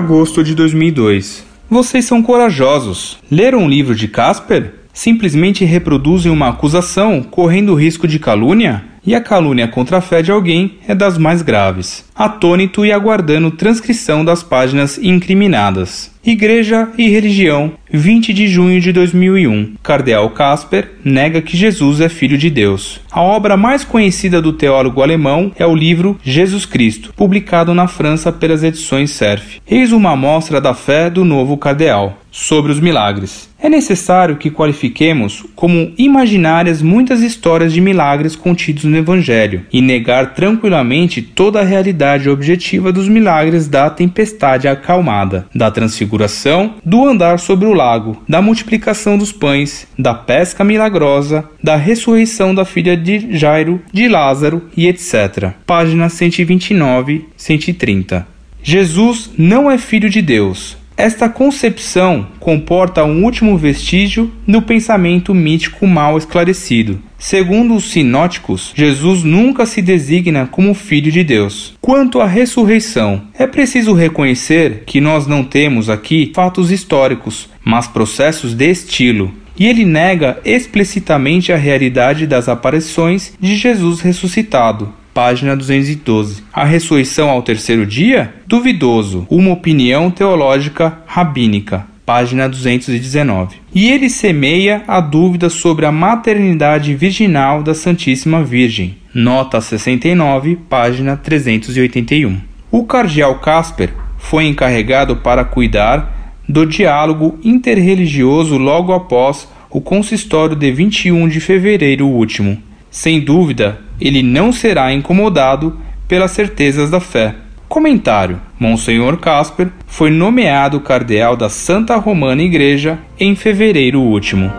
Agosto de 2002. Vocês são corajosos. Leram um livro de Casper? Simplesmente reproduzem uma acusação correndo risco de calúnia? E a calúnia contra a fé de alguém é das mais graves. Atônito e aguardando transcrição das páginas incriminadas. Igreja e Religião, 20 de junho de 2001. Cardeal Casper nega que Jesus é filho de Deus. A obra mais conhecida do teólogo alemão é o livro Jesus Cristo, publicado na França pelas edições Cerf. Eis uma amostra da fé do novo cardeal sobre os milagres. É necessário que qualifiquemos como imaginárias muitas histórias de milagres contidos no Evangelho e negar tranquilamente toda a realidade objetiva dos milagres da tempestade acalmada, da transfiguração, do andar sobre o lago, da multiplicação dos pães, da pesca milagrosa, da ressurreição da filha de Jairo, de Lázaro e etc. Página 129, 130. Jesus não é filho de Deus, esta concepção comporta um último vestígio no pensamento mítico mal esclarecido. Segundo os sinóticos, Jesus nunca se designa como Filho de Deus. Quanto à ressurreição, é preciso reconhecer que nós não temos aqui fatos históricos, mas processos de estilo, e ele nega explicitamente a realidade das aparições de Jesus ressuscitado, página 212. A ressurreição ao terceiro dia? Duvidoso. Uma opinião teológica rabínica. Página 219. E ele semeia a dúvida sobre a maternidade virginal da Santíssima Virgem. Nota 69, página 381. O cardeal Casper foi encarregado para cuidar do diálogo interreligioso logo após o consistório de 21 de fevereiro último. Sem dúvida, ele não será incomodado pelas certezas da fé. Comentário: Monsenhor Casper foi nomeado cardeal da Santa Romana Igreja em fevereiro último.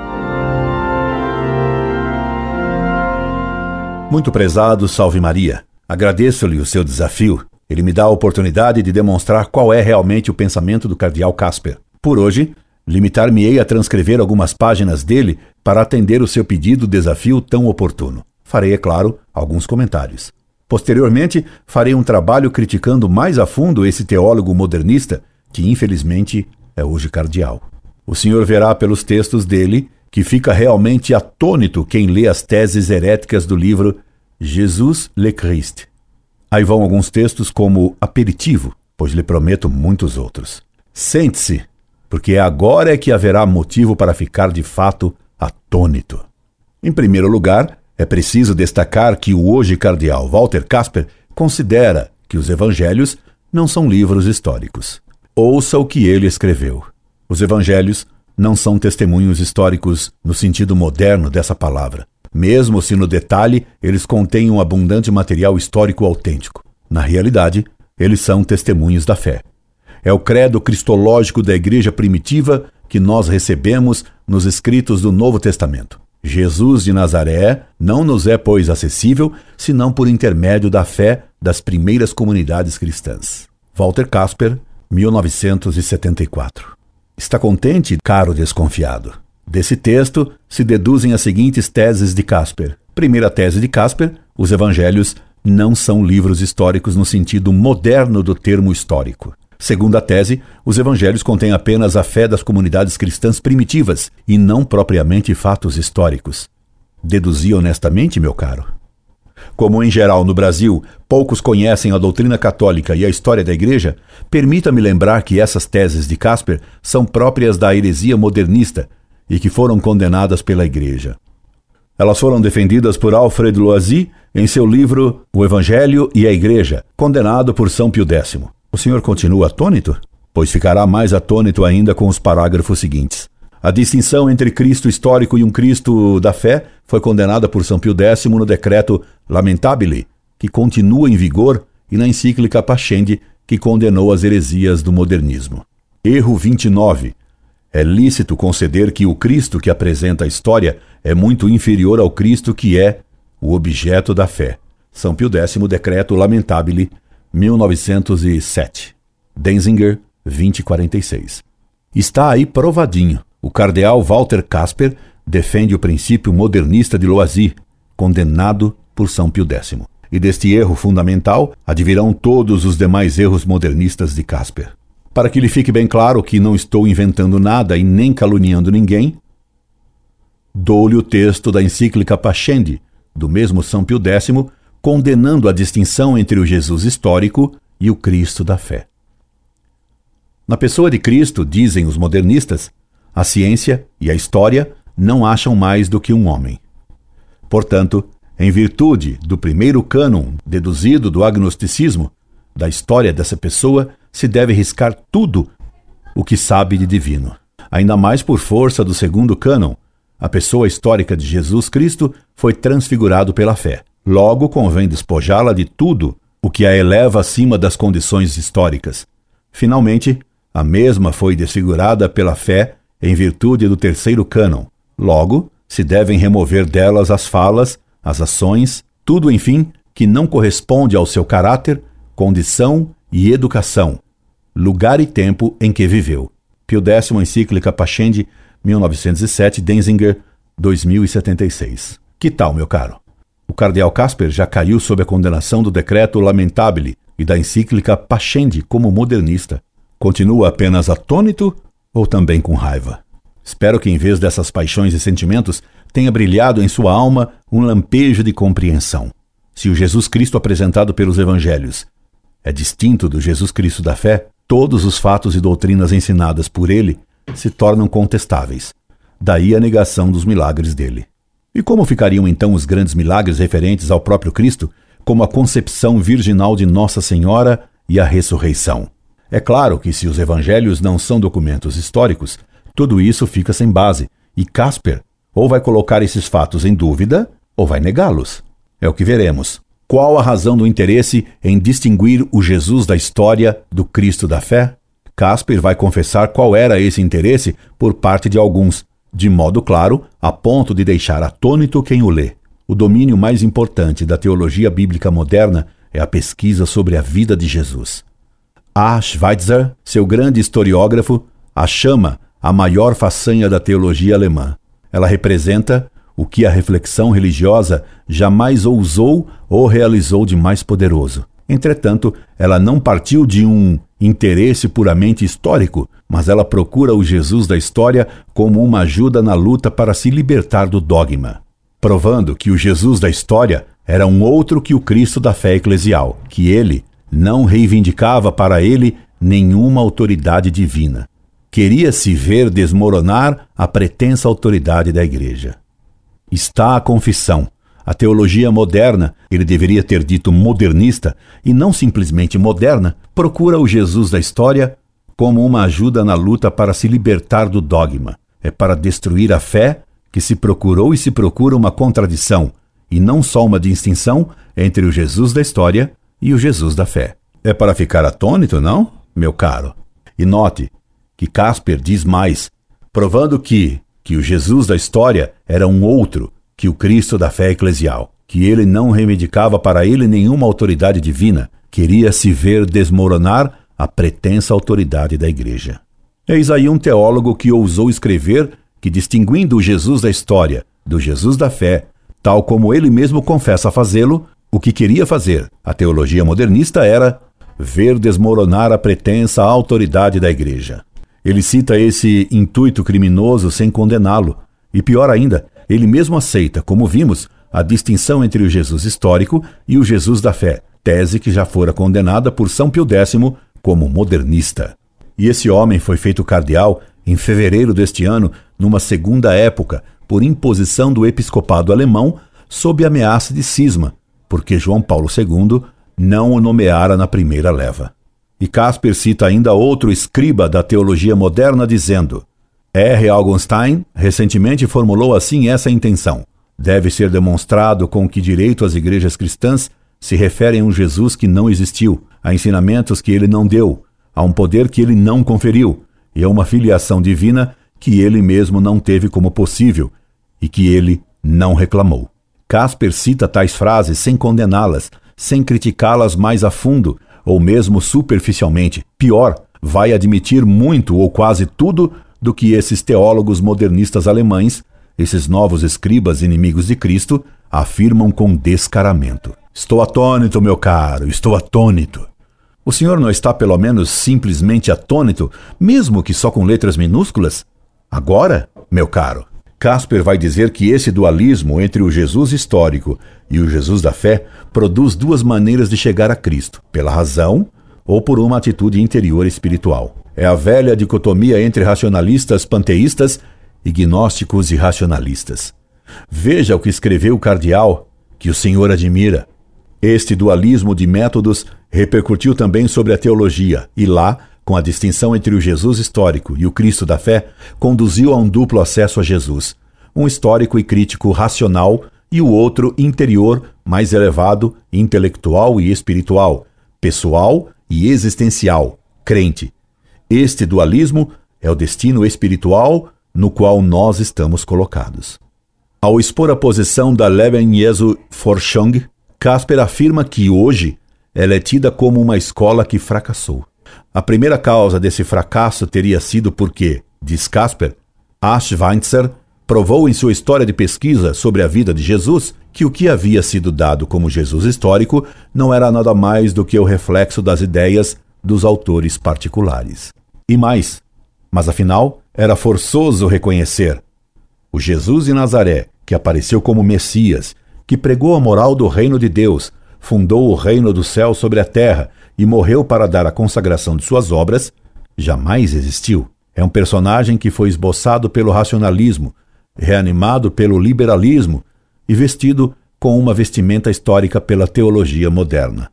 Muito prezado, salve Maria. Agradeço-lhe o seu desafio. Ele me dá a oportunidade de demonstrar qual é realmente o pensamento do cardeal Casper. Por hoje, limitar-me-ei a transcrever algumas páginas dele para atender o seu pedido desafio tão oportuno farei, é claro, alguns comentários. Posteriormente, farei um trabalho criticando mais a fundo esse teólogo modernista, que infelizmente é hoje cardeal. O senhor verá pelos textos dele que fica realmente atônito quem lê as teses heréticas do livro Jesus le Christ. Aí vão alguns textos como aperitivo, pois lhe prometo muitos outros. Sente-se, porque agora é que haverá motivo para ficar de fato atônito. Em primeiro lugar, é preciso destacar que o hoje cardeal Walter Casper considera que os evangelhos não são livros históricos. Ouça o que ele escreveu. Os evangelhos não são testemunhos históricos no sentido moderno dessa palavra, mesmo se no detalhe eles contêm um abundante material histórico autêntico. Na realidade, eles são testemunhos da fé. É o credo cristológico da igreja primitiva que nós recebemos nos escritos do Novo Testamento. Jesus de Nazaré não nos é, pois, acessível senão por intermédio da fé das primeiras comunidades cristãs. Walter Casper, 1974. Está contente, caro desconfiado? Desse texto se deduzem as seguintes teses de Casper. Primeira tese de Casper: os evangelhos não são livros históricos no sentido moderno do termo histórico. Segundo a tese, os evangelhos contêm apenas a fé das comunidades cristãs primitivas e não propriamente fatos históricos. Deduzi honestamente, meu caro. Como em geral no Brasil poucos conhecem a doutrina católica e a história da Igreja, permita-me lembrar que essas teses de Casper são próprias da heresia modernista e que foram condenadas pela Igreja. Elas foram defendidas por Alfred Loisy em seu livro O Evangelho e a Igreja, condenado por São Pio X. O senhor continua atônito? Pois ficará mais atônito ainda com os parágrafos seguintes. A distinção entre Cristo histórico e um Cristo da fé foi condenada por São Pio X no decreto Lamentabile, que continua em vigor, e na encíclica Pascendi, que condenou as heresias do modernismo. Erro 29. É lícito conceder que o Cristo que apresenta a história é muito inferior ao Cristo que é o objeto da fé. São Pio X, decreto Lamentabile, 1907. Denzinger, 2046. Está aí provadinho. O cardeal Walter Casper defende o princípio modernista de Loisy, condenado por São Pio X. E deste erro fundamental advirão todos os demais erros modernistas de Casper. Para que lhe fique bem claro que não estou inventando nada e nem caluniando ninguém, dou-lhe o texto da encíclica Pascendi, do mesmo São Pio X, condenando a distinção entre o Jesus histórico e o Cristo da fé. Na pessoa de Cristo, dizem os modernistas, a ciência e a história não acham mais do que um homem. Portanto, em virtude do primeiro cânon deduzido do agnosticismo, da história dessa pessoa, se deve riscar tudo o que sabe de divino. Ainda mais por força do segundo cânon, a pessoa histórica de Jesus Cristo foi transfigurado pela fé. Logo, convém despojá-la de tudo o que a eleva acima das condições históricas. Finalmente, a mesma foi desfigurada pela fé em virtude do terceiro cânon. Logo, se devem remover delas as falas, as ações, tudo, enfim, que não corresponde ao seu caráter, condição e educação, lugar e tempo em que viveu. Pio X, encíclica Pascendi, 1907, Denzinger, 2076. Que tal, meu caro? O cardeal Casper já caiu sob a condenação do decreto Lamentabile e da encíclica Pascendi como modernista. Continua apenas atônito ou também com raiva? Espero que, em vez dessas paixões e sentimentos, tenha brilhado em sua alma um lampejo de compreensão. Se o Jesus Cristo apresentado pelos evangelhos é distinto do Jesus Cristo da fé, todos os fatos e doutrinas ensinadas por ele se tornam contestáveis. Daí a negação dos milagres dele. E como ficariam então os grandes milagres referentes ao próprio Cristo, como a concepção virginal de Nossa Senhora e a ressurreição? É claro que se os evangelhos não são documentos históricos, tudo isso fica sem base, e Casper ou vai colocar esses fatos em dúvida ou vai negá-los. É o que veremos. Qual a razão do interesse em distinguir o Jesus da história do Cristo da fé? Casper vai confessar qual era esse interesse por parte de alguns, de modo claro, a ponto de deixar atônito quem o lê. O domínio mais importante da teologia bíblica moderna é a pesquisa sobre a vida de Jesus. A. Schweitzer, seu grande historiógrafo, a chama a maior façanha da teologia alemã. Ela representa o que a reflexão religiosa jamais ousou ou realizou de mais poderoso. Entretanto, ela não partiu de um interesse puramente histórico, mas ela procura o Jesus da história como uma ajuda na luta para se libertar do dogma, provando que o Jesus da história era um outro que o Cristo da fé eclesial, que ele não reivindicava para ele nenhuma autoridade divina. Queria se ver desmoronar a pretensa autoridade da Igreja. Está a confissão. A teologia moderna, ele deveria ter dito modernista, e não simplesmente moderna, procura o Jesus da história como uma ajuda na luta para se libertar do dogma. É para destruir a fé que se procurou e se procura uma contradição, e não só uma distinção entre o Jesus da história e o Jesus da fé. É para ficar atônito, não, meu caro? E note que Casper diz mais, provando que, que o Jesus da história era um outro que o Cristo da fé eclesial, que ele não reivindicava para ele nenhuma autoridade divina, queria se ver desmoronar a pretensa autoridade da Igreja. Eis aí um teólogo que ousou escrever que, distinguindo o Jesus da história do Jesus da fé, tal como ele mesmo confessa fazê-lo, o que queria fazer, a teologia modernista era ver desmoronar a pretensa autoridade da Igreja. Ele cita esse intuito criminoso sem condená-lo, e pior ainda, ele mesmo aceita, como vimos, a distinção entre o Jesus histórico e o Jesus da fé, tese que já fora condenada por São Pio X como modernista. E esse homem foi feito cardeal em fevereiro deste ano, numa segunda época, por imposição do episcopado alemão, sob ameaça de cisma, porque João Paulo II não o nomeara na primeira leva. E Casper cita ainda outro escriba da teologia moderna dizendo: R. Augenstein recentemente formulou assim essa intenção. Deve ser demonstrado com que direito as igrejas cristãs se referem a um Jesus que não existiu, a ensinamentos que ele não deu, a um poder que ele não conferiu e a uma filiação divina que ele mesmo não teve como possível e que ele não reclamou. Casper cita tais frases sem condená-las, sem criticá-las mais a fundo ou mesmo superficialmente. Pior, vai admitir muito ou quase tudo do que esses teólogos modernistas alemães, esses novos escribas inimigos de Cristo, afirmam com descaramento. Estou atônito, meu caro, estou atônito. O senhor não está pelo menos simplesmente atônito, mesmo que só com letras minúsculas? Agora, meu caro, Casper vai dizer que esse dualismo entre o Jesus histórico e o Jesus da fé produz duas maneiras de chegar a Cristo: pela razão ou por uma atitude interior espiritual. É a velha dicotomia entre racionalistas panteístas e gnósticos e racionalistas. Veja o que escreveu o cardeal, que o senhor admira. Este dualismo de métodos repercutiu também sobre a teologia, e lá, com a distinção entre o Jesus histórico e o Cristo da fé, conduziu a um duplo acesso a Jesus, um histórico e crítico racional e o outro interior, mais elevado, intelectual e espiritual, pessoal e existencial, crente. Este dualismo é o destino espiritual no qual nós estamos colocados. Ao expor a posição da Leben Jesu Forschung, Casper afirma que hoje ela é tida como uma escola que fracassou. A primeira causa desse fracasso teria sido porque, diz Casper, Aschweitzer provou em sua história de pesquisa sobre a vida de Jesus que o que havia sido dado como Jesus histórico não era nada mais do que o reflexo das ideias dos autores particulares. E mais, mas afinal, era forçoso reconhecer o Jesus de Nazaré, que apareceu como Messias, que pregou a moral do reino de Deus, fundou o reino do céu sobre a terra e morreu para dar a consagração de suas obras, jamais existiu. É um personagem que foi esboçado pelo racionalismo, reanimado pelo liberalismo e vestido com uma vestimenta histórica pela teologia moderna.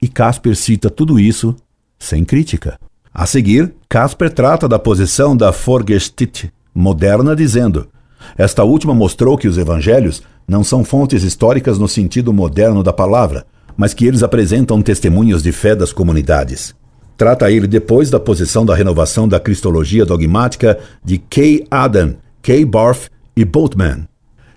E Casper cita tudo isso sem crítica. A seguir, Casper trata da posição da Vorgeschichte moderna, dizendo: Esta última mostrou que os evangelhos não são fontes históricas no sentido moderno da palavra, mas que eles apresentam testemunhos de fé das comunidades. Trata ele depois da posição da renovação da cristologia dogmática de K. Adam, K. Barth e Boltman.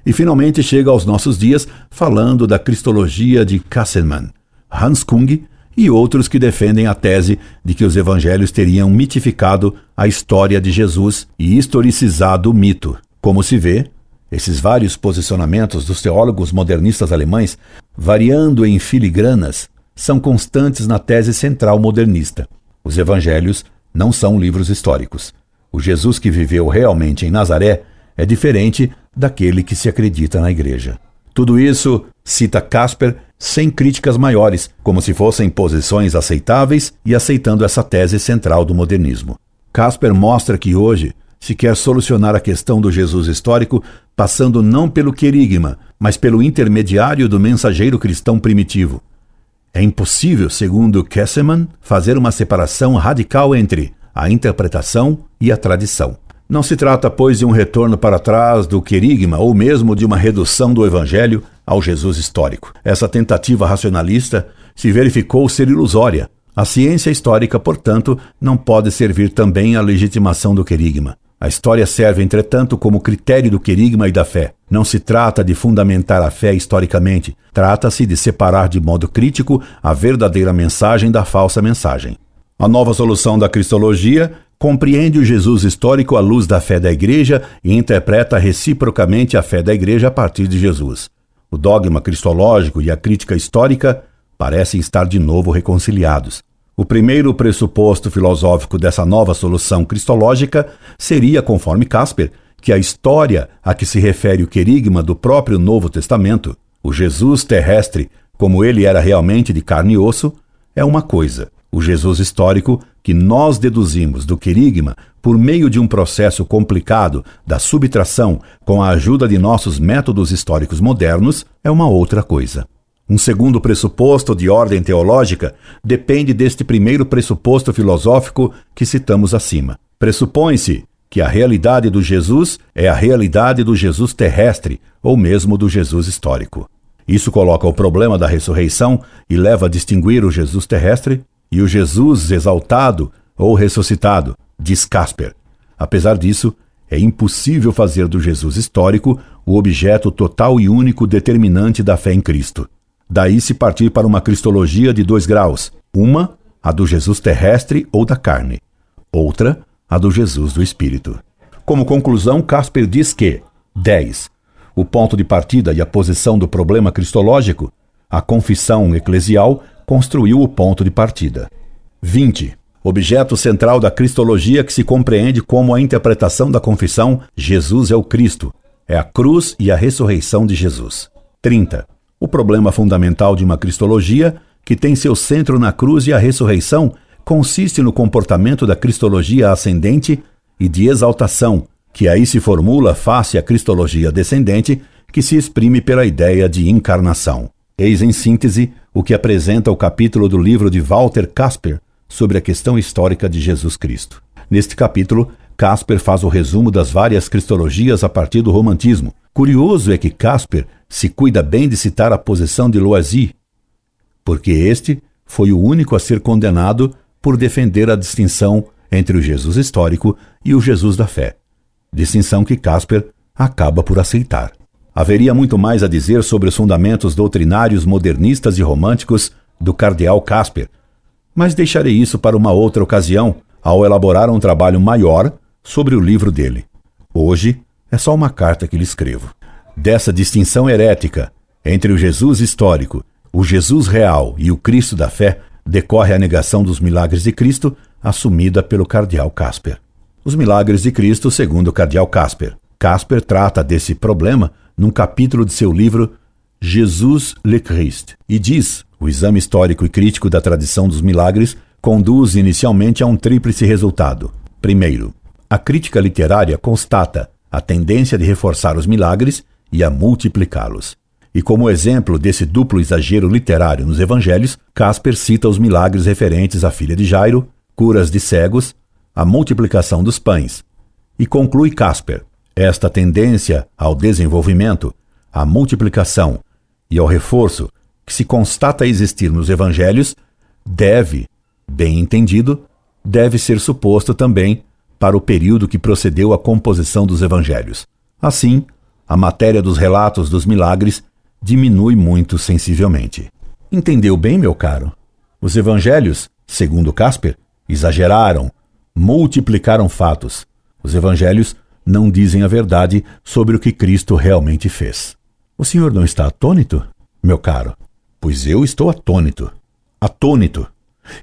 E finalmente chega aos nossos dias falando da cristologia de Kasselmann, Hans Kung e outros que defendem a tese de que os evangelhos teriam mitificado a história de Jesus e historicizado o mito. Como se vê, esses vários posicionamentos dos teólogos modernistas alemães, variando em filigranas, são constantes na tese central modernista. Os evangelhos não são livros históricos. O Jesus que viveu realmente em Nazaré é diferente daquele que se acredita na igreja. Tudo isso, cita Casper, sem críticas maiores, como se fossem posições aceitáveis e aceitando essa tese central do modernismo. Casper mostra que hoje se quer solucionar a questão do Jesus histórico passando não pelo querigma, mas pelo intermediário do mensageiro cristão primitivo. É impossível, segundo Kesseman, fazer uma separação radical entre a interpretação e a tradição. Não se trata, pois, de um retorno para trás do querigma ou mesmo de uma redução do evangelho ao Jesus histórico. Essa tentativa racionalista se verificou ser ilusória. A ciência histórica, portanto, não pode servir também à legitimação do querigma. A história serve, entretanto, como critério do querigma e da fé. Não se trata de fundamentar a fé historicamente, trata-se de separar de modo crítico a verdadeira mensagem da falsa mensagem. A nova solução da cristologia compreende o Jesus histórico à luz da fé da Igreja e interpreta reciprocamente a fé da Igreja a partir de Jesus. O dogma cristológico e a crítica histórica parecem estar de novo reconciliados. O primeiro pressuposto filosófico dessa nova solução cristológica seria, conforme Casper, que a história a que se refere o querigma do próprio Novo Testamento, o Jesus terrestre, como ele era realmente de carne e osso, é uma coisa. O Jesus histórico que nós deduzimos do querigma por meio de um processo complicado da subtração com a ajuda de nossos métodos históricos modernos é uma outra coisa. Um segundo pressuposto de ordem teológica depende deste primeiro pressuposto filosófico que citamos acima. Pressupõe-se que a realidade do Jesus é a realidade do Jesus terrestre ou mesmo do Jesus histórico. Isso coloca o problema da ressurreição e leva a distinguir o Jesus terrestre e o Jesus exaltado ou ressuscitado, diz Casper. Apesar disso, é impossível fazer do Jesus histórico o objeto total e único determinante da fé em Cristo. Daí se partir para uma cristologia de dois graus: uma, a do Jesus terrestre ou da carne, outra, a do Jesus do Espírito. Como conclusão, Casper diz que 10. O ponto de partida e a posição do problema cristológico, a confissão eclesial construiu o ponto de partida. 20. Objeto central da cristologia que se compreende como a interpretação da confissão Jesus é o Cristo, é a cruz e a ressurreição de Jesus. 30. O problema fundamental de uma cristologia, que tem seu centro na cruz e a ressurreição, consiste no comportamento da cristologia ascendente e de exaltação, que aí se formula face à cristologia descendente, que se exprime pela ideia de encarnação. Eis em síntese o que apresenta o capítulo do livro de Walter Casper sobre a questão histórica de Jesus Cristo. Neste capítulo, Casper faz o resumo das várias cristologias a partir do romantismo. Curioso é que Casper se cuida bem de citar a posição de Loisy, porque este foi o único a ser condenado por defender a distinção entre o Jesus histórico e o Jesus da fé, distinção que Casper acaba por aceitar. Haveria muito mais a dizer sobre os fundamentos doutrinários modernistas e românticos do cardeal Casper, mas deixarei isso para uma outra ocasião, ao elaborar um trabalho maior sobre o livro dele. Hoje é só uma carta que lhe escrevo. Dessa distinção herética entre o Jesus histórico, o Jesus real e o Cristo da fé decorre a negação dos milagres de Cristo, assumida pelo cardeal Casper. Os milagres de Cristo, segundo o cardeal Casper. Casper trata desse problema num capítulo de seu livro Jesus le Christ e diz: o exame histórico e crítico da tradição dos milagres conduz inicialmente a um tríplice resultado. Primeiro, a crítica literária constata a tendência de reforçar os milagres e a multiplicá-los. E como exemplo desse duplo exagero literário nos evangelhos, Casper cita os milagres referentes à filha de Jairo, curas de cegos, a multiplicação dos pães. E conclui Casper: esta tendência ao desenvolvimento, à multiplicação e ao reforço que se constata existir nos evangelhos deve, bem entendido, deve ser suposto também para o período que procedeu à composição dos evangelhos. Assim, a matéria dos relatos dos milagres diminui muito sensivelmente. Entendeu bem, meu caro? Os evangelhos, segundo Casper, exageraram, multiplicaram fatos. Os evangelhos não dizem a verdade sobre o que Cristo realmente fez. O senhor não está atônito, meu caro? Pois eu estou atônito. Atônito.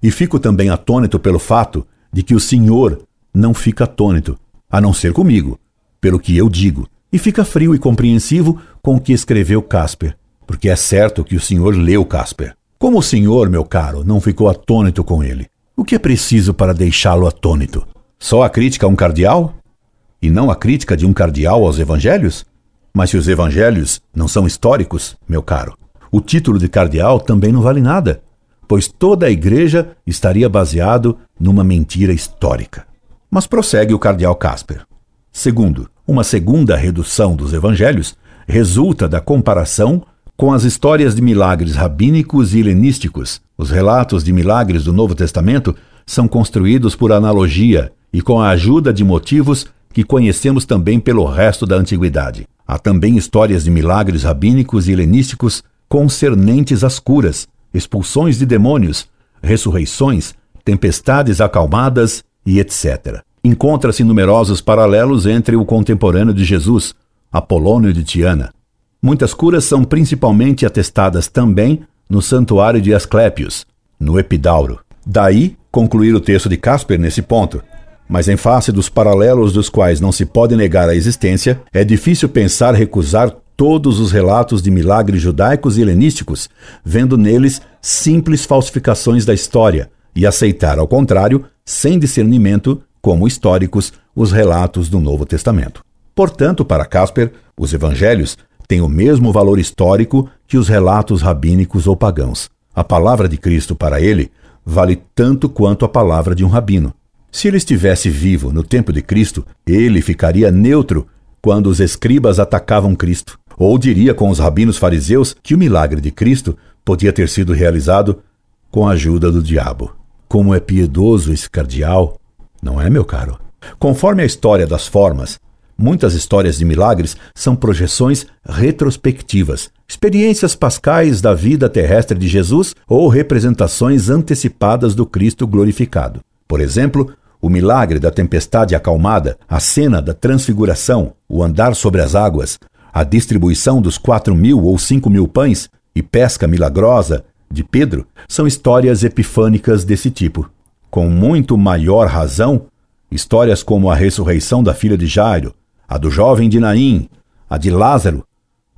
E fico também atônito pelo fato de que o senhor não fica atônito, a não ser comigo, pelo que eu digo, e fica frio e compreensivo com o que escreveu Casper, porque é certo que o senhor leu Casper. Como o senhor, meu caro, não ficou atônito com ele? O que é preciso para deixá-lo atônito? Só a crítica a um cardeal? E não a crítica de um cardeal aos evangelhos? Mas se os evangelhos não são históricos, meu caro, o título de cardeal também não vale nada, pois toda a igreja estaria baseado numa mentira histórica. Mas prossegue o cardeal Casper. Segundo, uma segunda redução dos evangelhos resulta da comparação com as histórias de milagres rabínicos e helenísticos. Os relatos de milagres do Novo Testamento são construídos por analogia e com a ajuda de motivos que conhecemos também pelo resto da antiguidade. Há também histórias de milagres rabínicos e helenísticos concernentes às curas, expulsões de demônios, ressurreições, tempestades acalmadas e etc. Encontra-se numerosos paralelos entre o contemporâneo de Jesus, Apolônio de Tiana. Muitas curas são principalmente atestadas também no santuário de Asclépios, no Epidauro. Daí concluir o texto de Casper nesse ponto. Mas em face dos paralelos dos quais não se pode negar a existência, é difícil pensar recusar todos os relatos de milagres judaicos e helenísticos, vendo neles simples falsificações da história, e aceitar, ao contrário, sem discernimento, como históricos, os relatos do Novo Testamento. Portanto, para Casper, os evangelhos têm o mesmo valor histórico que os relatos rabínicos ou pagãos. A palavra de Cristo para ele vale tanto quanto a palavra de um rabino. Se ele estivesse vivo no tempo de Cristo, ele ficaria neutro quando os escribas atacavam Cristo. Ou diria com os rabinos fariseus que o milagre de Cristo podia ter sido realizado com a ajuda do diabo. Como é piedoso esse cardeal, não é, meu caro? Conforme a história das formas, muitas histórias de milagres são projeções retrospectivas, experiências pascais da vida terrestre de Jesus ou representações antecipadas do Cristo glorificado. Por exemplo, o milagre da tempestade acalmada, a cena da transfiguração, o andar sobre as águas, a distribuição dos quatro mil ou cinco mil pães e pesca milagrosa de Pedro são histórias epifânicas desse tipo. com muito maior razão, histórias como a ressurreição da filha de Jairo, a do jovem de Naim, a de Lázaro,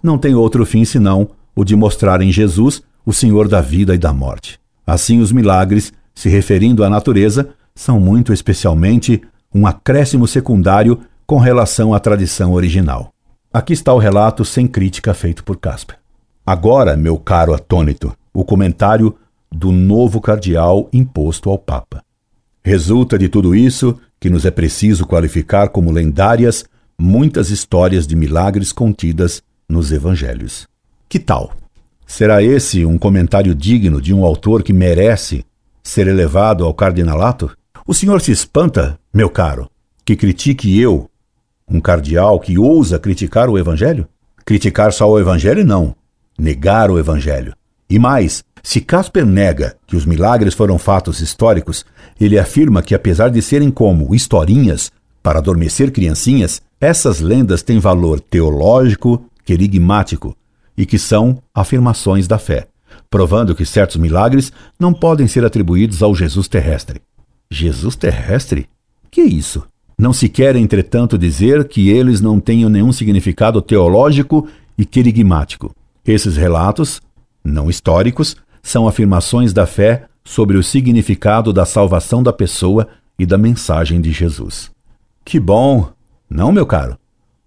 não têm outro fim senão o de mostrar em Jesus o Senhor da vida e da morte. Assim, os milagres, se referindo à natureza, são muito especialmente um acréscimo secundário com relação à tradição original. Aqui está o relato sem crítica feito por Casper. Agora, meu caro atônito, o comentário do novo cardeal imposto ao Papa. Resulta de tudo isso que nos é preciso qualificar como lendárias muitas histórias de milagres contidas nos evangelhos. Que tal? Será esse um comentário digno de um autor que merece ser elevado ao cardinalato? O senhor se espanta, meu caro, que critique eu, um cardeal que ousa criticar o evangelho? Criticar só o evangelho não, negar o evangelho. E mais, se Casper nega que os milagres foram fatos históricos, ele afirma que apesar de serem como historinhas para adormecer criancinhas, essas lendas têm valor teológico, querigmático e que são afirmações da fé, provando que certos milagres não podem ser atribuídos ao Jesus terrestre. Jesus terrestre? Que isso? Não se quer, entretanto, dizer que eles não tenham nenhum significado teológico e querigmático. Esses relatos, não históricos, são afirmações da fé sobre o significado da salvação da pessoa e da mensagem de Jesus. Que bom! Não, meu caro?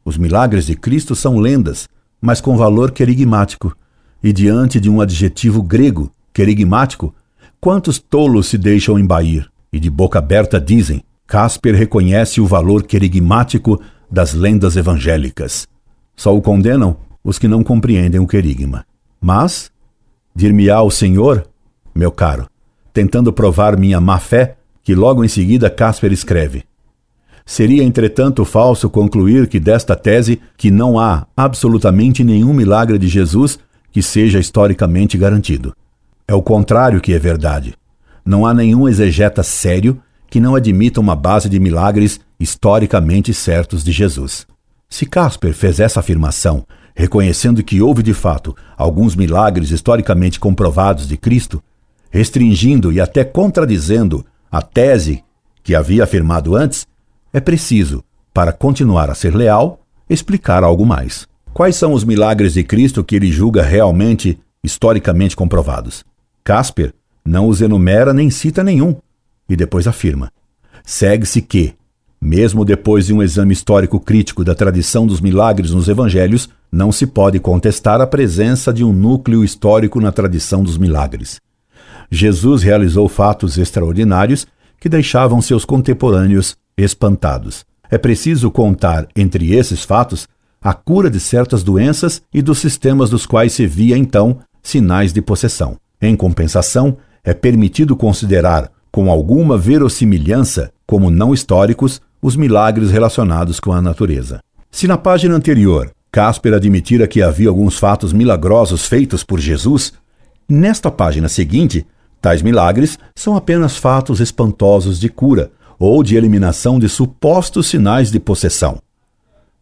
Os milagres de Cristo são lendas, mas com valor querigmático. E diante de um adjetivo grego, querigmático, quantos tolos se deixam embair e de boca aberta dizem: Casper reconhece o valor querigmático das lendas evangélicas. Só o condenam os que não compreendem o querigma. Mas, dir-me-á o Senhor, meu caro, tentando provar minha má fé, que logo em seguida Casper escreve: Seria, entretanto, falso concluir que desta tese que não há absolutamente nenhum milagre de Jesus que seja historicamente garantido. É o contrário que é verdade. Não há nenhum exegeta sério que não admita uma base de milagres historicamente certos de Jesus. Se Casper fez essa afirmação, reconhecendo que houve de fato alguns milagres historicamente comprovados de Cristo, restringindo e até contradizendo a tese que havia afirmado antes, é preciso, para continuar a ser leal, explicar algo mais. Quais são os milagres de Cristo que ele julga realmente, historicamente comprovados? Casper não os enumera nem cita nenhum, e depois afirma: segue-se que, mesmo depois de um exame histórico crítico da tradição dos milagres nos evangelhos, não se pode contestar a presença de um núcleo histórico na tradição dos milagres. Jesus realizou fatos extraordinários que deixavam seus contemporâneos espantados. É preciso contar, entre esses fatos, a cura de certas doenças e dos sistemas dos quais se via então sinais de possessão. Em compensação, é permitido considerar com alguma verossimilhança como não históricos os milagres relacionados com a natureza. Se na página anterior Casper admitira que havia alguns fatos milagrosos feitos por Jesus, nesta página seguinte, tais milagres são apenas fatos espantosos de cura, ou de eliminação de supostos sinais de possessão.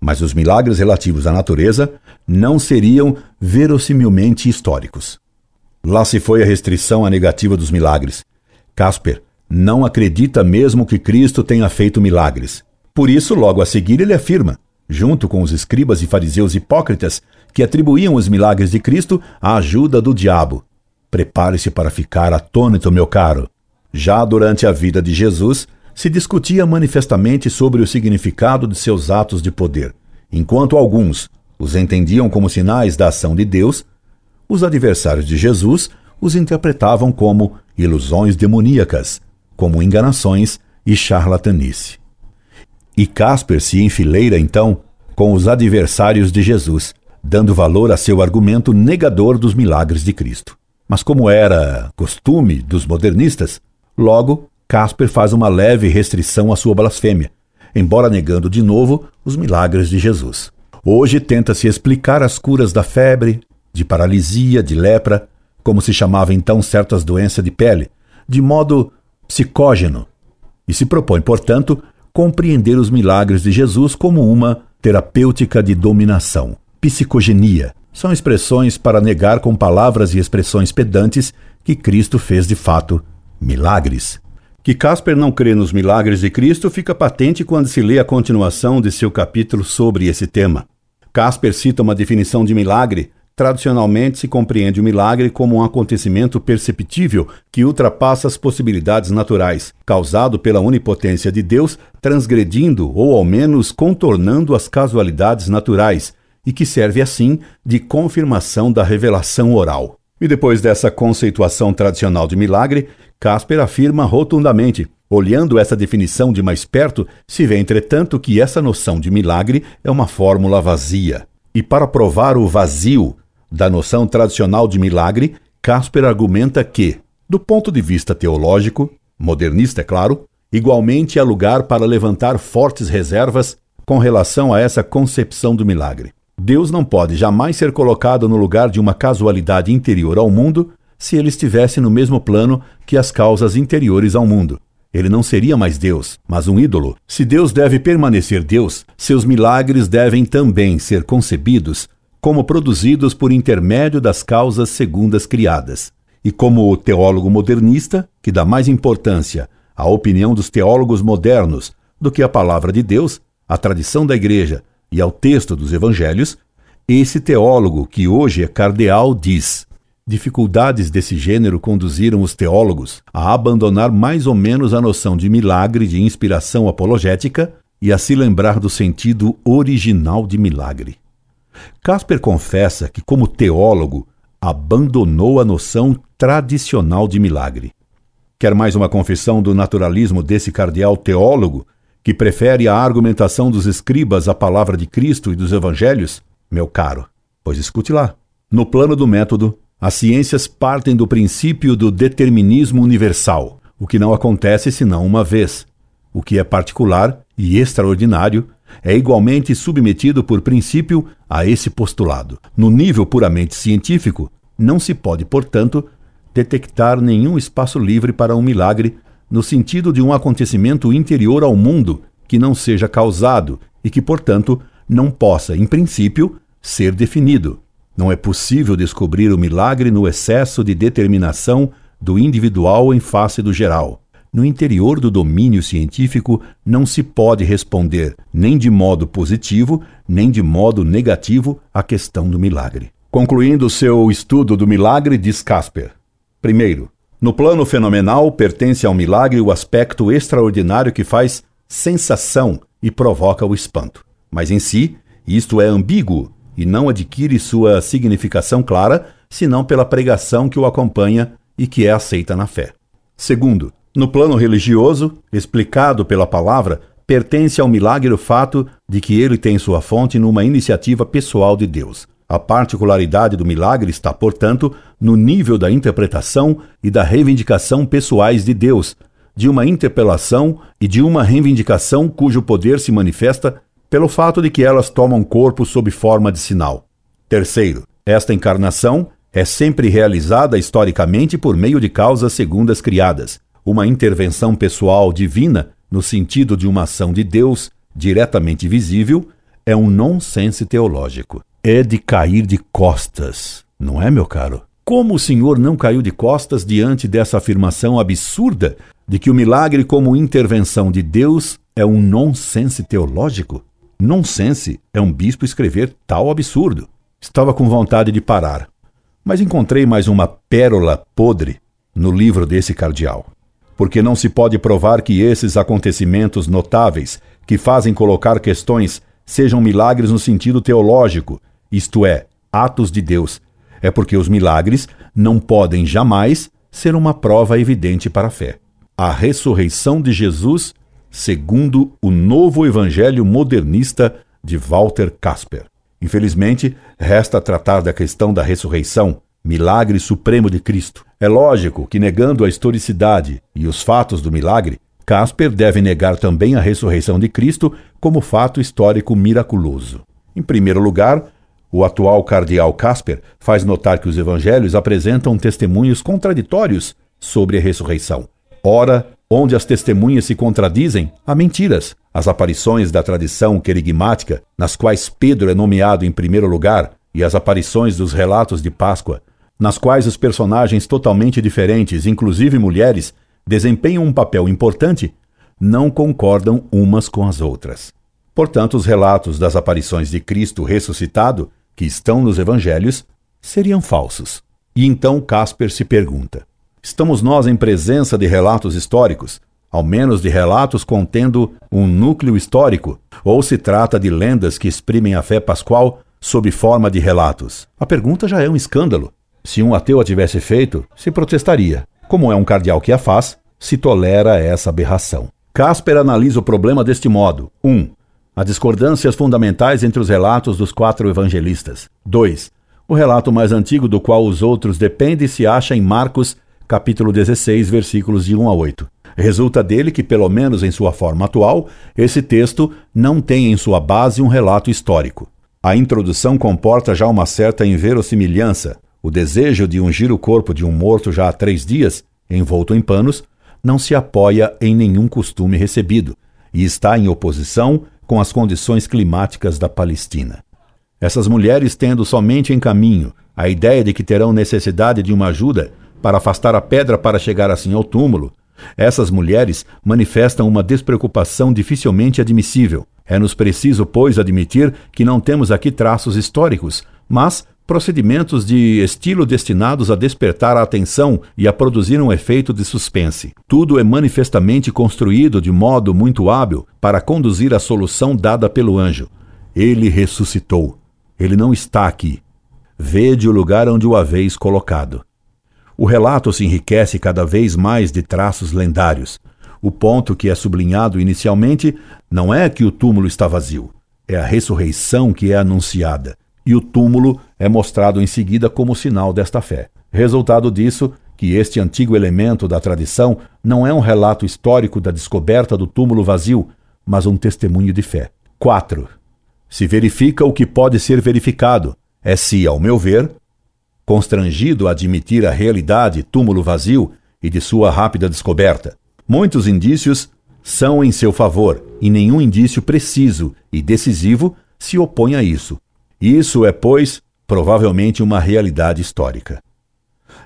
Mas os milagres relativos à natureza não seriam verossimilmente históricos. Lá se foi a restrição à negativa dos milagres. Casper não acredita mesmo que Cristo tenha feito milagres. Por isso, logo a seguir, ele afirma, junto com os escribas e fariseus hipócritas que atribuíam os milagres de Cristo à ajuda do diabo. Prepare-se para ficar atônito, meu caro. Já durante a vida de Jesus, se discutia manifestamente sobre o significado de seus atos de poder. Enquanto alguns os entendiam como sinais da ação de Deus, os adversários de Jesus os interpretavam como ilusões demoníacas, como enganações e charlatanice. E Casper se enfileira então com os adversários de Jesus, dando valor a seu argumento negador dos milagres de Cristo. Mas como era costume dos modernistas, logo Casper faz uma leve restrição à sua blasfêmia, embora negando de novo os milagres de Jesus. Hoje tenta-se explicar as curas da febre, de paralisia, de lepra, como se chamava então certas doenças de pele, de modo psicógeno, e se propõe, portanto, compreender os milagres de Jesus como uma terapêutica de dominação. Psicogenia são expressões para negar com palavras e expressões pedantes que Cristo fez de fato milagres. Que Casper não crê nos milagres de Cristo fica patente quando se lê a continuação de seu capítulo sobre esse tema. Casper cita uma definição de milagre. Tradicionalmente se compreende o milagre como um acontecimento perceptível que ultrapassa as possibilidades naturais, causado pela onipotência de Deus, transgredindo ou ao menos contornando as casualidades naturais, e que serve assim de confirmação da revelação oral. E depois dessa conceituação tradicional de milagre, Casper afirma rotundamente: olhando essa definição de mais perto, se vê, entretanto, que essa noção de milagre é uma fórmula vazia. E para provar o vazio da noção tradicional de milagre, Casper argumenta que, do ponto de vista teológico, modernista é claro, igualmente há lugar para levantar fortes reservas com relação a essa concepção do milagre. Deus não pode jamais ser colocado no lugar de uma casualidade interior ao mundo se ele estivesse no mesmo plano que as causas interiores ao mundo. Ele não seria mais Deus, mas um ídolo. Se Deus deve permanecer Deus, seus milagres devem também ser concebidos como produzidos por intermédio das causas segundas criadas. E como o teólogo modernista, que dá mais importância à opinião dos teólogos modernos do que à palavra de Deus, à tradição da Igreja e ao texto dos evangelhos, esse teólogo, que hoje é cardeal, diz: Dificuldades desse gênero conduziram os teólogos a abandonar mais ou menos a noção de milagre de inspiração apologética e a se lembrar do sentido original de milagre. Casper confessa que, como teólogo, abandonou a noção tradicional de milagre. Quer mais uma confissão do naturalismo desse cardeal teólogo que prefere a argumentação dos escribas à palavra de Cristo e dos evangelhos? Meu caro, pois escute lá. No plano do método, as ciências partem do princípio do determinismo universal, o que não acontece senão uma vez. O que é particular e extraordinário é igualmente submetido por princípio a esse postulado. No nível puramente científico, não se pode, portanto, detectar nenhum espaço livre para um milagre no sentido de um acontecimento interior ao mundo que não seja causado e que, portanto, não possa, em princípio, ser definido. Não é possível descobrir o milagre no excesso de determinação do individual em face do geral. No interior do domínio científico não se pode responder nem de modo positivo, nem de modo negativo à questão do milagre. Concluindo seu estudo do milagre, diz Casper: primeiro, no plano fenomenal, pertence ao milagre o aspecto extraordinário que faz sensação e provoca o espanto. Mas em si, isto é ambíguo e não adquire sua significação clara senão pela pregação que o acompanha e que é aceita na fé. Segundo, no plano religioso, explicado pela palavra, pertence ao milagre o fato de que ele tem sua fonte numa iniciativa pessoal de Deus. A particularidade do milagre está, portanto, no nível da interpretação e da reivindicação pessoais de Deus, de uma interpelação e de uma reivindicação cujo poder se manifesta pelo fato de que elas tomam corpo sob forma de sinal. Terceiro, esta encarnação é sempre realizada historicamente por meio de causas segundas criadas, uma intervenção pessoal divina, no sentido de uma ação de Deus diretamente visível, é um nonsense teológico é de cair de costas, não é, meu caro? Como o senhor não caiu de costas diante dessa afirmação absurda de que o milagre, como intervenção de Deus, é um nonsense teológico? Nonsense é um bispo escrever tal absurdo. Estava com vontade de parar, mas encontrei mais uma pérola podre no livro desse cardeal. Porque não se pode provar que esses acontecimentos notáveis, que fazem colocar questões, sejam milagres no sentido teológico, isto é, atos de Deus, é porque os milagres não podem jamais ser uma prova evidente para a fé. A ressurreição de Jesus, segundo o novo evangelho modernista de Walter Casper. Infelizmente, resta tratar da questão da ressurreição, milagre supremo de Cristo. É lógico que, negando a historicidade e os fatos do milagre, Casper deve negar também a ressurreição de Cristo como fato histórico miraculoso. Em primeiro lugar, o atual cardeal Casper faz notar que os evangelhos apresentam testemunhos contraditórios sobre a ressurreição. Ora, onde as testemunhas se contradizem, há mentiras. As aparições da tradição querigmática, nas quais Pedro é nomeado em primeiro lugar, e as aparições dos relatos de Páscoa, nas quais os personagens totalmente diferentes, inclusive mulheres, desempenham um papel importante, não concordam umas com as outras. Portanto, os relatos das aparições de Cristo ressuscitado, que estão nos evangelhos, seriam falsos. E então Casper se pergunta: estamos nós em presença de relatos históricos, ao menos de relatos contendo um núcleo histórico, ou se trata de lendas que exprimem a fé pascual sob forma de relatos? A pergunta já é um escândalo. Se um ateu a tivesse feito, se protestaria. Como é um cardeal que a faz, se tolera essa aberração. Casper analisa o problema deste modo: 1. Um, as discordâncias fundamentais entre os relatos dos quatro evangelistas. 2. O relato mais antigo do qual os outros dependem se acha em Marcos, capítulo 16, versículos de 1 a 8. Resulta dele que, pelo menos em sua forma atual, esse texto não tem em sua base um relato histórico. A introdução comporta já uma certa inverossimilhança. O desejo de ungir o corpo de um morto já há três dias, envolto em panos, não se apoia em nenhum costume recebido e está em oposição com as condições climáticas da Palestina. Essas mulheres tendo somente em caminho a ideia de que terão necessidade de uma ajuda para afastar a pedra para chegar assim ao túmulo, essas mulheres manifestam uma despreocupação dificilmente admissível. É-nos preciso, pois, admitir que não temos aqui traços históricos, mas procedimentos de estilo destinados a despertar a atenção e a produzir um efeito de suspense. Tudo é manifestamente construído de modo muito hábil para conduzir à solução dada pelo anjo. Ele ressuscitou. Ele não está aqui. Vede o lugar onde o haveis colocado. O relato se enriquece cada vez mais de traços lendários. O ponto que é sublinhado inicialmente não é que o túmulo está vazio, é a ressurreição que é anunciada e o túmulo é mostrado em seguida como sinal desta fé. Resultado disso, que este antigo elemento da tradição não é um relato histórico da descoberta do túmulo vazio, mas um testemunho de fé. 4. Se verifica o que pode ser verificado, é se, ao meu ver, constrangido a admitir a realidade túmulo vazio e de sua rápida descoberta. Muitos indícios são em seu favor, e nenhum indício preciso e decisivo se opõe a isso. Isso é, pois, provavelmente uma realidade histórica.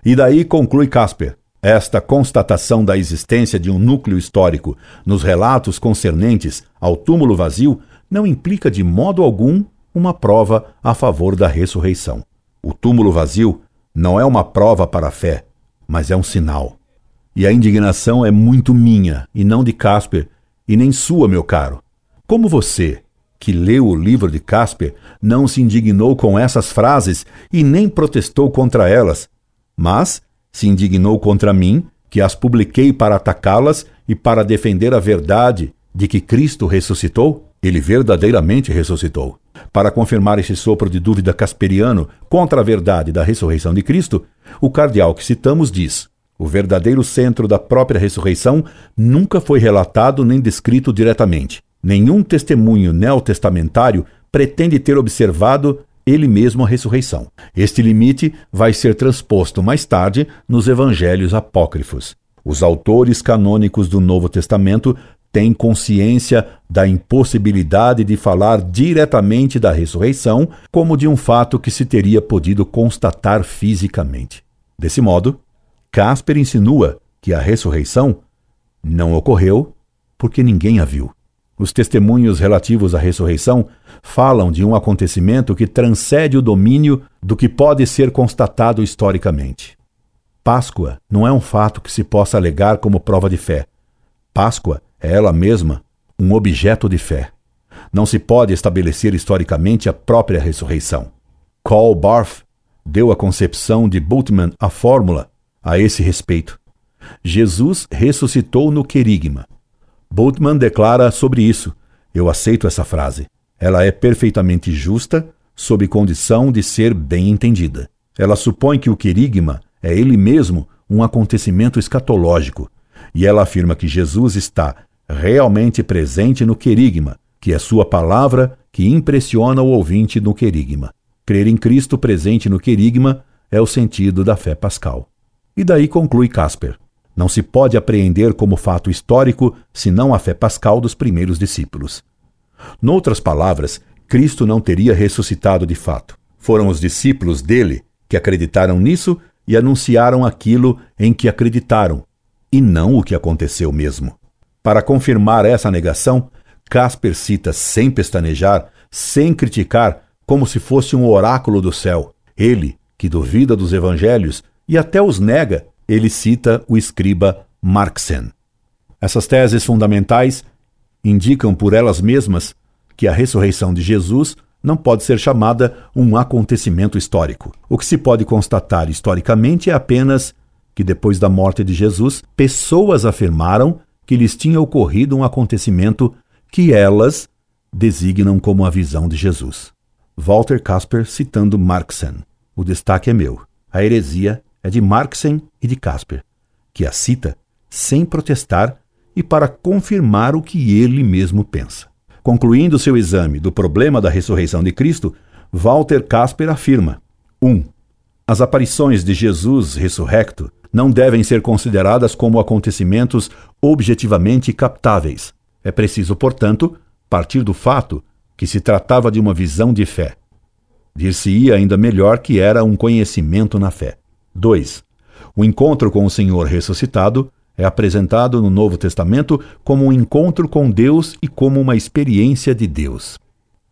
E daí conclui Casper. Esta constatação da existência de um núcleo histórico nos relatos concernentes ao túmulo vazio não implica de modo algum uma prova a favor da ressurreição. O túmulo vazio não é uma prova para a fé, mas é um sinal. E a indignação é muito minha e não de Casper, e nem sua, meu caro. Como você, que leu o livro de Casper, não se indignou com essas frases e nem protestou contra elas, mas se indignou contra mim, que as publiquei para atacá-las e para defender a verdade de que Cristo ressuscitou? Ele verdadeiramente ressuscitou. Para confirmar esse sopro de dúvida casperiano contra a verdade da ressurreição de Cristo, o cardeal que citamos diz: o verdadeiro centro da própria ressurreição nunca foi relatado nem descrito diretamente. Nenhum testemunho neotestamentário pretende ter observado ele mesmo a ressurreição. Este limite vai ser transposto mais tarde nos evangelhos apócrifos. Os autores canônicos do Novo Testamento têm consciência da impossibilidade de falar diretamente da ressurreição como de um fato que se teria podido constatar fisicamente. Desse modo, Casper insinua que a ressurreição não ocorreu porque ninguém a viu. Os testemunhos relativos à ressurreição falam de um acontecimento que transcende o domínio do que pode ser constatado historicamente. Páscoa não é um fato que se possa alegar como prova de fé. Páscoa é ela mesma um objeto de fé. Não se pode estabelecer historicamente a própria ressurreição. Karl Barth deu à concepção de Bultmann a fórmula a esse respeito. Jesus ressuscitou no querigma, Bultmann declara sobre isso: Eu aceito essa frase. Ela é perfeitamente justa, sob condição de ser bem entendida. Ela supõe que o querigma é ele mesmo um acontecimento escatológico, e ela afirma que Jesus está realmente presente no querigma, que é sua palavra que impressiona o ouvinte no querigma. Crer em Cristo presente no querigma é o sentido da fé pascal. E daí conclui Casper. Não se pode apreender como fato histórico senão a fé pascal dos primeiros discípulos. Noutras palavras, Cristo não teria ressuscitado de fato. Foram os discípulos dele que acreditaram nisso e anunciaram aquilo em que acreditaram, e não o que aconteceu mesmo. Para confirmar essa negação, Casper cita sem pestanejar, sem criticar, como se fosse um oráculo do céu. Ele, que duvida dos evangelhos e até os nega, ele cita o escriba Marxen. Essas teses fundamentais indicam por elas mesmas que a ressurreição de Jesus não pode ser chamada um acontecimento histórico. O que se pode constatar historicamente é apenas que depois da morte de Jesus, pessoas afirmaram que lhes tinha ocorrido um acontecimento que elas designam como a visão de Jesus. Walter Casper citando Marxen. O destaque é meu. A heresia é de Marxen e de Casper, que a cita sem protestar e para confirmar o que ele mesmo pensa. Concluindo seu exame do problema da ressurreição de Cristo, Walter Casper afirma: 1. Um, as aparições de Jesus ressurrecto não devem ser consideradas como acontecimentos objetivamente captáveis. É preciso, portanto, partir do fato que se tratava de uma visão de fé. Dir-se-ia ainda melhor que era um conhecimento na fé. 2. O encontro com o Senhor ressuscitado é apresentado no Novo Testamento como um encontro com Deus e como uma experiência de Deus.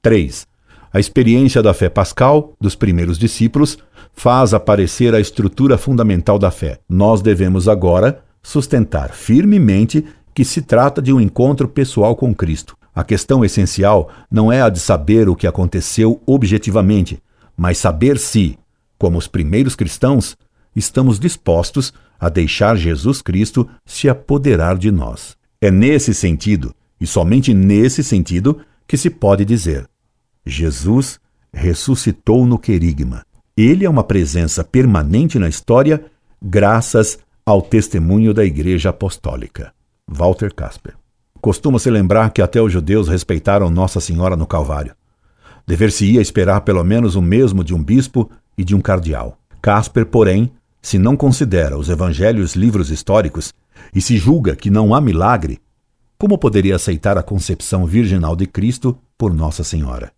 3. A experiência da fé pascal dos primeiros discípulos faz aparecer a estrutura fundamental da fé. Nós devemos agora sustentar firmemente que se trata de um encontro pessoal com Cristo. A questão essencial não é a de saber o que aconteceu objetivamente, mas saber se, como os primeiros cristãos, estamos dispostos a deixar Jesus Cristo se apoderar de nós. É nesse sentido, e somente nesse sentido, que se pode dizer: Jesus ressuscitou no querigma. Ele é uma presença permanente na história, graças ao testemunho da Igreja Apostólica. Walter Casper. Costuma-se lembrar que até os judeus respeitaram Nossa Senhora no Calvário. Dever-se-ia esperar pelo menos o mesmo de um bispo e de um cardeal. Casper, porém, se não considera os evangelhos livros históricos e se julga que não há milagre, como poderia aceitar a concepção virginal de Cristo por Nossa Senhora?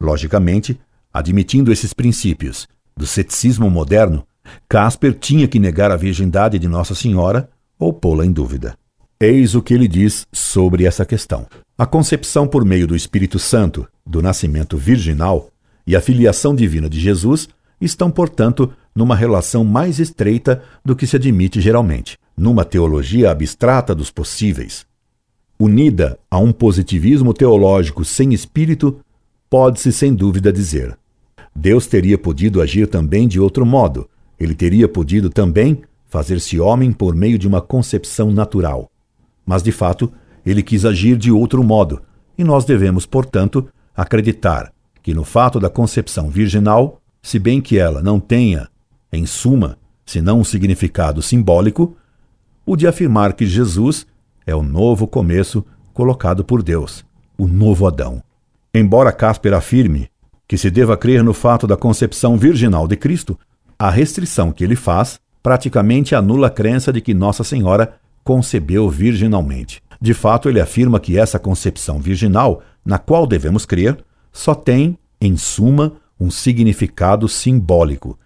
Logicamente, admitindo esses princípios do ceticismo moderno, Casper tinha que negar a virgindade de Nossa Senhora ou pô-la em dúvida. Eis o que ele diz sobre essa questão. A concepção por meio do Espírito Santo, do nascimento virginal e a filiação divina de Jesus estão, portanto, numa relação mais estreita do que se admite geralmente, numa teologia abstrata dos possíveis. Unida a um positivismo teológico sem espírito, pode-se sem dúvida dizer: Deus teria podido agir também de outro modo. Ele teria podido também fazer-se homem por meio de uma concepção natural. Mas, de fato, ele quis agir de outro modo, e nós devemos, portanto, acreditar que no fato da concepção virginal se bem que ela não tenha, em suma, senão um significado simbólico, o de afirmar que Jesus é o novo começo colocado por Deus, o novo Adão. Embora Casper afirme que se deva crer no fato da concepção virginal de Cristo, a restrição que ele faz praticamente anula a crença de que Nossa Senhora concebeu virginalmente. De fato, ele afirma que essa concepção virginal, na qual devemos crer, só tem, em suma, um significado simbólico,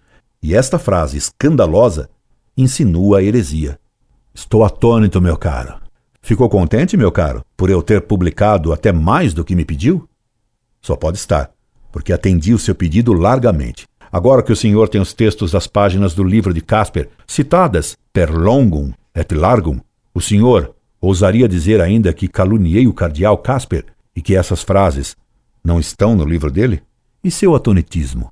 e esta frase escandalosa insinua a heresia. Estou atônito, meu caro. Ficou contente, meu caro, por eu ter publicado até mais do que me pediu? Só pode estar, porque atendi o seu pedido largamente. Agora que o senhor tem os textos das páginas do livro de Casper citadas per longum et largum, o senhor ousaria dizer ainda que caluniei o cardeal Casper e que essas frases não estão no livro dele? E seu atonitismo?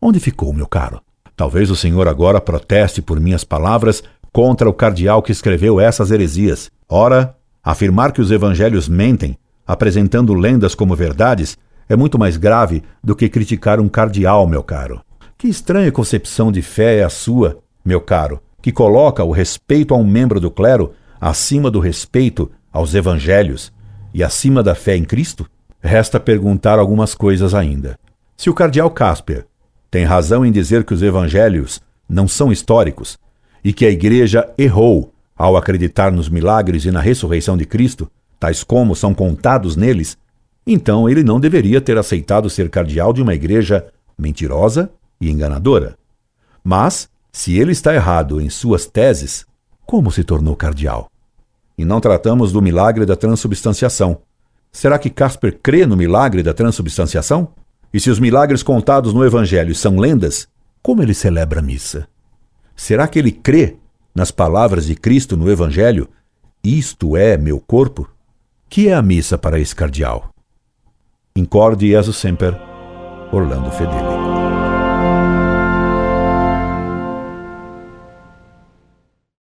Onde ficou, meu caro? Talvez o senhor agora proteste por minhas palavras contra o cardeal que escreveu essas heresias. Ora, afirmar que os evangelhos mentem, apresentando lendas como verdades, é muito mais grave do que criticar um cardeal, meu caro. Que estranha concepção de fé é a sua, meu caro, que coloca o respeito a um membro do clero acima do respeito aos evangelhos e acima da fé em Cristo? Resta perguntar algumas coisas ainda. Se o cardeal Casper tem razão em dizer que os evangelhos não são históricos e que a igreja errou ao acreditar nos milagres e na ressurreição de Cristo, tais como são contados neles, então ele não deveria ter aceitado ser cardeal de uma igreja mentirosa e enganadora. Mas, se ele está errado em suas teses, Como se tornou cardeal? E não tratamos do milagre da transubstanciação. Será que Casper crê no milagre da transubstanciação? E se os milagres contados no Evangelho são lendas, como ele celebra a missa? Será que ele crê nas palavras de Cristo no Evangelho? Isto é meu corpo? Que é a missa para esse cardeal? Incorde Jesus Semper, Orlando Fedeli.